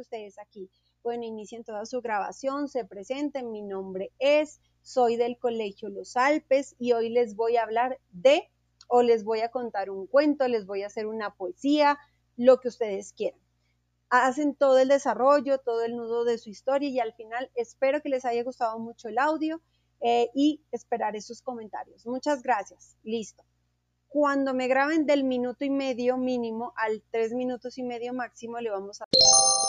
ustedes aquí. Bueno, inicien toda su grabación, se presenten, mi nombre es, soy del Colegio Los Alpes y hoy les voy a hablar de, o les voy a contar un cuento, les voy a hacer una poesía, lo que ustedes quieran. Hacen todo el desarrollo, todo el nudo de su historia y al final espero que les haya gustado mucho el audio eh, y esperaré sus comentarios. Muchas gracias. Listo. Cuando me graben del minuto y medio mínimo al tres minutos y medio máximo, le vamos a